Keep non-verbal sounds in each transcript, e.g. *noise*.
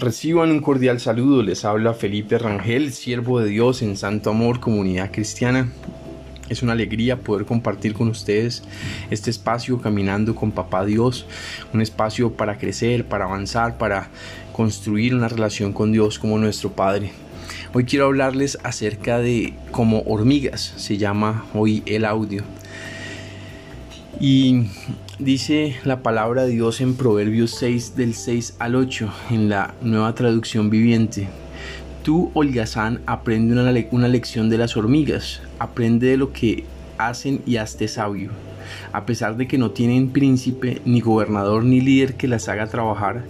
Reciban un cordial saludo, les habla Felipe Rangel, siervo de Dios en Santo Amor, comunidad cristiana. Es una alegría poder compartir con ustedes este espacio caminando con Papá Dios, un espacio para crecer, para avanzar, para construir una relación con Dios como nuestro Padre. Hoy quiero hablarles acerca de como hormigas, se llama hoy el audio. Y dice la palabra de Dios en Proverbios 6 del 6 al 8 en la nueva traducción viviente. Tú, holgazán, aprende una, una lección de las hormigas, aprende de lo que hacen y hazte sabio. A pesar de que no tienen príncipe, ni gobernador, ni líder que las haga trabajar,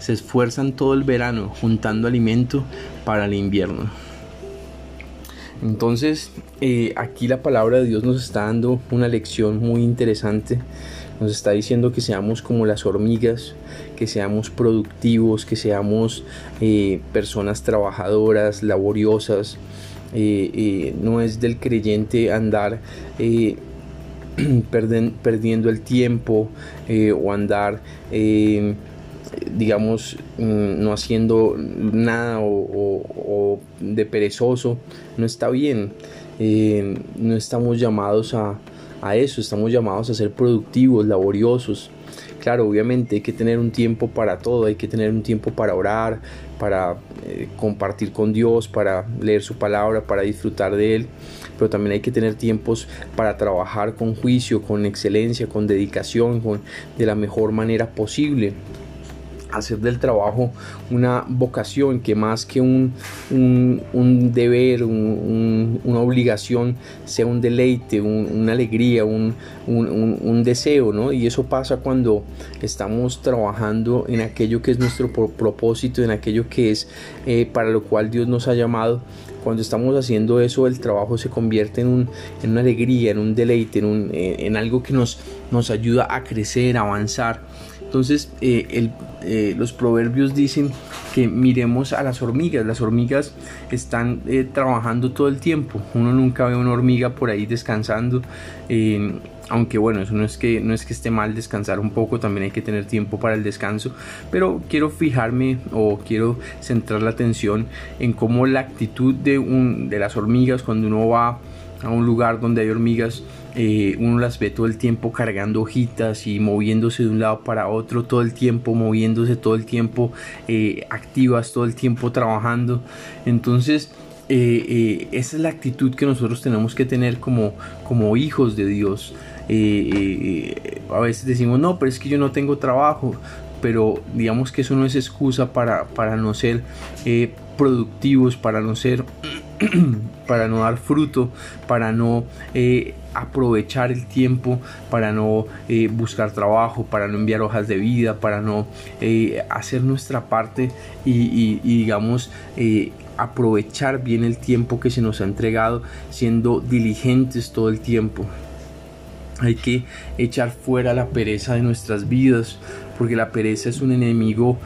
se esfuerzan todo el verano juntando alimento para el invierno. Entonces, eh, aquí la palabra de Dios nos está dando una lección muy interesante. Nos está diciendo que seamos como las hormigas, que seamos productivos, que seamos eh, personas trabajadoras, laboriosas. Eh, no es del creyente andar *clears throat* perdiendo el tiempo o andar digamos, mm, no haciendo nada o, de perezoso, no está bien. Eh, no estamos llamados a, eso, estamos llamados a ser productivos, laboriosos. Claro, obviamente hay que tener un tiempo para todo, hay que tener un tiempo para orar, para eh, compartir con Dios, para leer su palabra, para disfrutar de Él, pero también hay que tener tiempos para trabajar con juicio, con excelencia, con dedicación, con, de la mejor manera posible hacer del trabajo una vocación que más que un, un, deber, una obligación, sea un deleite, una alegría, un, deseo, ¿no? Y eso pasa cuando estamos trabajando en aquello que es nuestro propósito, en aquello que es eh, para lo cual Dios nos ha llamado. Cuando estamos haciendo eso, el trabajo se convierte en, en una alegría, en un deleite, en, en algo que nos, ayuda a crecer, a avanzar. Entonces, eh, eh, los proverbios dicen que miremos a las hormigas. Las hormigas están eh, trabajando todo el tiempo. Uno nunca ve una hormiga por ahí descansando. Aunque bueno, eso no es, que, no es que esté mal descansar un poco, también hay que tener tiempo para el descanso. Pero quiero fijarme o quiero centrar la atención en cómo la actitud de, un, de las hormigas cuando uno va a un lugar donde hay hormigas, eh, uno las ve todo el tiempo cargando hojitas y moviéndose de un lado para otro todo el tiempo, moviéndose todo el tiempo, eh, activas todo el tiempo trabajando. Entonces, eh, esa es la actitud que nosotros tenemos que tener como, como hijos de Dios. A veces decimos, no, pero es que yo no tengo trabajo, pero digamos que eso no es excusa para, para no ser productivos, para no ser *clears throat* para no dar fruto, para no eh, aprovechar el tiempo, para no eh, buscar trabajo, para no enviar hojas de vida, para no eh, hacer nuestra parte y, digamos aprovechar bien el tiempo que se nos ha entregado siendo diligentes todo el tiempo. Hay que echar fuera la pereza de nuestras vidas, porque la pereza es un enemigo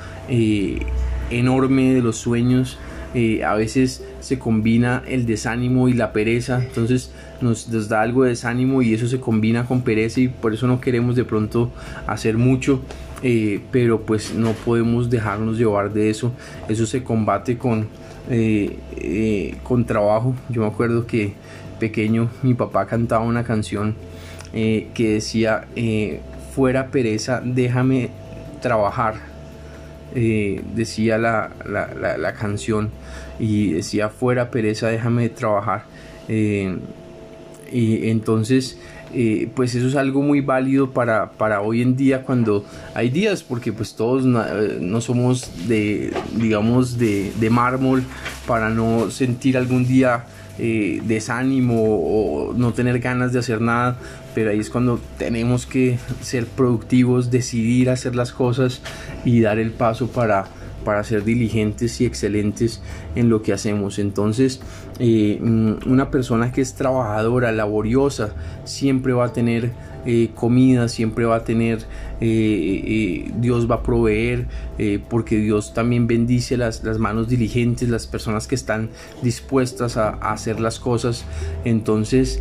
enorme de los sueños eh, a veces se combina el desánimo y la pereza, entonces nos, da algo de desánimo y eso se combina con pereza y por eso no queremos de pronto hacer mucho, eh, pero pues no podemos dejarnos llevar de eso, eso se combate con, eh, con trabajo. Yo me acuerdo que pequeño mi papá cantaba una canción que decía, fuera pereza, déjame trabajar eh, decía la, la, canción y decía fuera pereza déjame trabajar eh, y entonces eh, pues eso es algo muy válido para, para, hoy en día cuando hay días porque pues todos no, somos de digamos de, de mármol para no sentir algún día eh, desánimo o no tener ganas de hacer nada, pero ahí es cuando tenemos que ser productivos, decidir hacer las cosas y dar el paso para, para ser diligentes y excelentes en lo que hacemos. Entonces, eh, mm, una persona que es trabajadora, laboriosa, siempre va a tener eh, comida, siempre va a tener, eh, Dios va a proveer, porque Dios también bendice las, las, manos diligentes, las personas que están dispuestas a, a hacer las cosas. Entonces,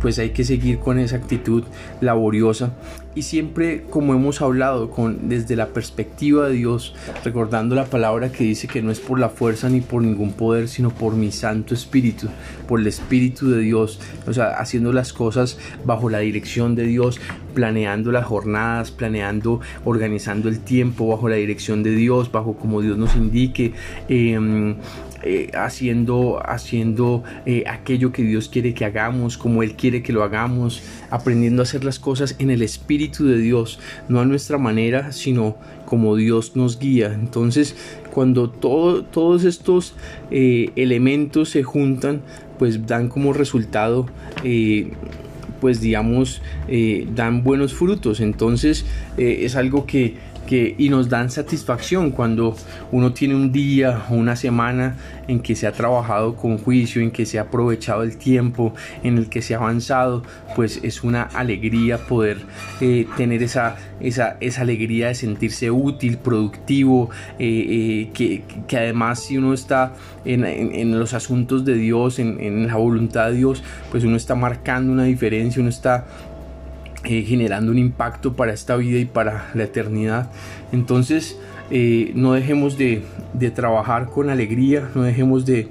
pues hay que seguir con esa actitud laboriosa y siempre como hemos hablado con desde la perspectiva de Dios recordando la palabra que dice que no es por la fuerza ni por ningún poder sino por mi Santo Espíritu por el Espíritu de Dios o sea haciendo las cosas bajo la dirección de Dios planeando las jornadas planeando organizando el tiempo bajo la dirección de Dios bajo como Dios nos indique eh, eh, haciendo, haciendo eh, aquello que Dios quiere que hagamos, como Él quiere que lo hagamos, aprendiendo a hacer las cosas en el Espíritu de Dios, no a nuestra manera, sino como Dios nos guía. Entonces, cuando todo, todos estos eh, elementos se juntan, pues dan como resultado pues digamos dan buenos frutos. Entonces es algo que y nos dan satisfacción cuando uno tiene un día o una semana en que se ha trabajado con juicio, en que se ha aprovechado el tiempo, en el que se ha avanzado, pues es una alegría poder eh, tener esa, esa, esa, alegría de sentirse útil, productivo, eh, eh, que, además si uno está en, los asuntos de Dios, en, en la voluntad de Dios, pues uno está marcando una diferencia, uno está eh, generando un impacto para esta vida y para la eternidad. Entonces, eh, no dejemos de, trabajar con alegría, no dejemos de,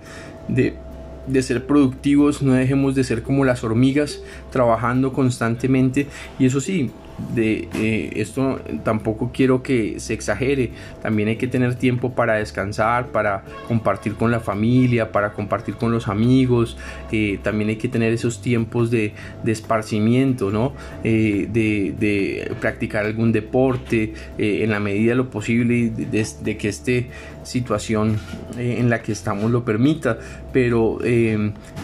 de ser productivos, no dejemos de ser como las hormigas, trabajando constantemente. Y eso sí, de eh, esto tampoco quiero que se exagere. También hay que tener tiempo para descansar para compartir con la familia para compartir con los amigos. Eh, también hay que tener esos tiempos de, esparcimiento no eh, de, practicar algún deporte en la medida de lo posible de, que esta situación en la que estamos lo permita. Pero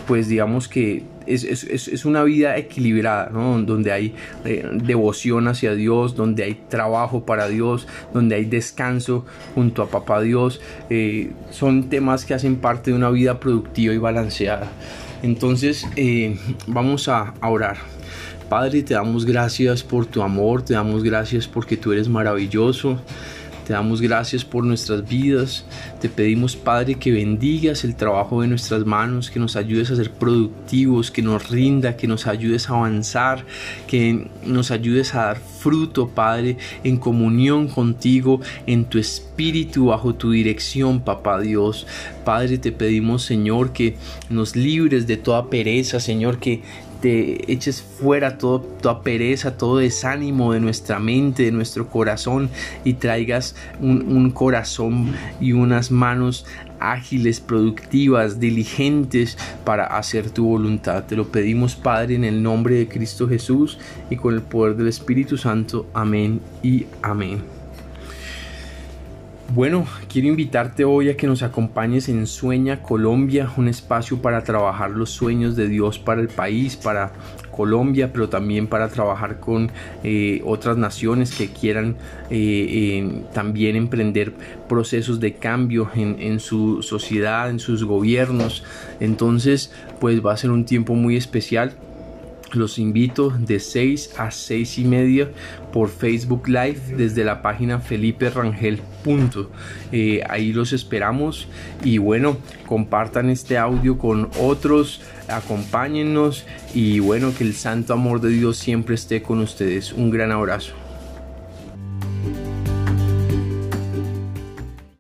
pues digamos que es, una vida equilibrada, donde hay eh, devoción hacia Dios, donde hay trabajo para Dios, donde hay descanso junto a Papá Dios. Eh, son temas que hacen parte de una vida productiva y balanceada. Entonces eh, vamos a orar. Padre, te damos gracias por tu amor, te damos gracias porque tú eres maravilloso. Te damos gracias por nuestras vidas. Te pedimos, Padre, que bendigas el trabajo de nuestras manos, que nos ayudes a ser productivos, que nos rinda, que nos ayudes a avanzar, que nos ayudes a dar fruto, Padre, en comunión contigo, en tu espíritu, bajo tu dirección, Papá Dios. Padre, te pedimos, Señor, que nos libres de toda pereza, Señor, que te eches fuera toda pereza, todo desánimo de nuestra mente, de nuestro corazón y traigas un, corazón y unas manos ágiles, productivas, diligentes para hacer tu voluntad. Te lo pedimos, Padre, en el nombre de Cristo Jesús y con el poder del Espíritu Santo. Amén y amén. Bueno, quiero invitarte hoy a que nos acompañes en Sueña Colombia, un espacio para trabajar los sueños de Dios para el país, para Colombia, pero también para trabajar con eh, otras naciones que quieran eh, también emprender procesos de cambio en, en su sociedad, en sus gobiernos. Entonces, pues va a ser un tiempo muy especial los invito de 6 a 6 y media por Facebook Live desde la página Felipe Rangel. Eh, ahí los esperamos y bueno, compartan este audio con otros, acompáñennos y bueno, que el santo amor de Dios siempre esté con ustedes. Un gran abrazo.